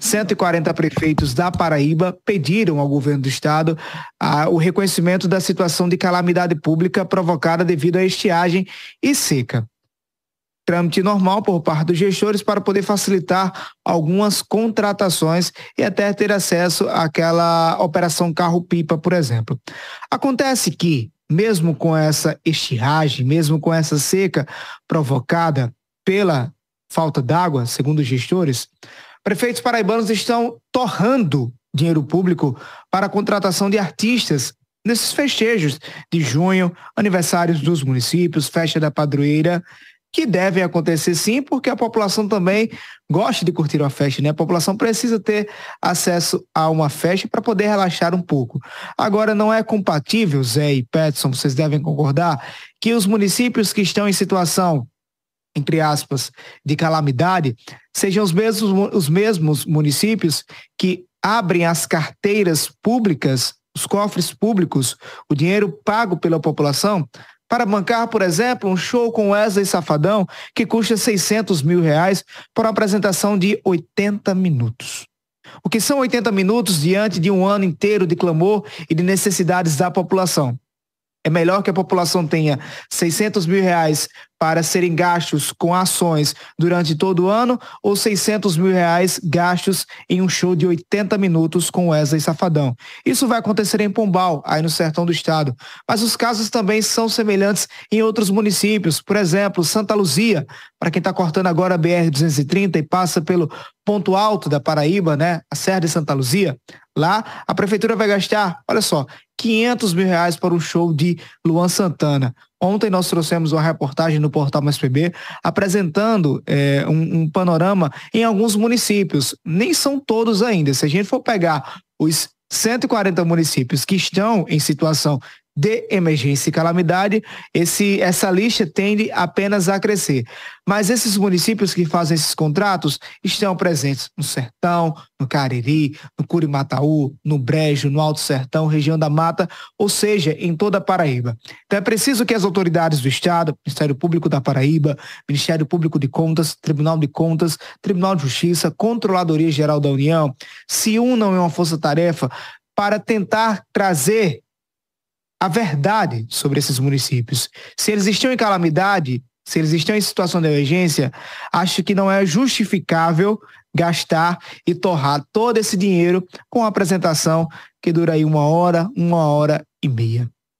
140 prefeitos da Paraíba pediram ao governo do estado ah, o reconhecimento da situação de calamidade pública provocada devido à estiagem e seca. Trâmite normal por parte dos gestores para poder facilitar algumas contratações e até ter acesso àquela operação carro-pipa, por exemplo. Acontece que, mesmo com essa estiagem, mesmo com essa seca provocada pela falta d'água, segundo os gestores, prefeitos paraibanos estão torrando dinheiro público para a contratação de artistas nesses festejos de junho, aniversários dos municípios, festa da padroeira, que devem acontecer sim, porque a população também gosta de curtir uma festa, né? A população precisa ter acesso a uma festa para poder relaxar um pouco. Agora, não é compatível, Zé e Petson, vocês devem concordar, que os municípios que estão em situação entre aspas, de calamidade, sejam os mesmos, os mesmos municípios que abrem as carteiras públicas, os cofres públicos, o dinheiro pago pela população, para bancar, por exemplo, um show com Wesley Safadão, que custa 600 mil reais por uma apresentação de 80 minutos. O que são 80 minutos diante de um ano inteiro de clamor e de necessidades da população? É melhor que a população tenha 600 mil reais para serem gastos com ações durante todo o ano ou 600 mil reais gastos em um show de 80 minutos com Wesley Safadão. Isso vai acontecer em Pombal, aí no sertão do estado. Mas os casos também são semelhantes em outros municípios. Por exemplo, Santa Luzia, para quem está cortando agora a BR-230 e passa pelo ponto alto da Paraíba, né? A Serra de Santa Luzia. Lá, a prefeitura vai gastar, olha só, 500 mil reais para um show de Luan Santana. Ontem nós trouxemos uma reportagem no portal MSPB apresentando é, um, um, panorama em alguns municípios. Nem são todos ainda. Se a gente for pegar os 140 municípios que estão em situação de emergência e calamidade, esse, essa lista tende apenas a crescer. Mas esses municípios que fazem esses contratos estão presentes no Sertão, no Cariri, no Curimataú, no Brejo, no Alto Sertão, região da Mata, ou seja, em toda a Paraíba. Então é preciso que as autoridades do Estado, Ministério Público da Paraíba, Ministério Público de Contas, Tribunal de Contas, Tribunal de Justiça, Controladoria Geral da União, se unam em uma força-tarefa para tentar trazer a verdade sobre esses municípios. Se eles estão em calamidade, se eles estão em situação de emergência, acho que não é justificável gastar e torrar todo esse dinheiro com a apresentação que dura aí uma hora, uma hora e meia.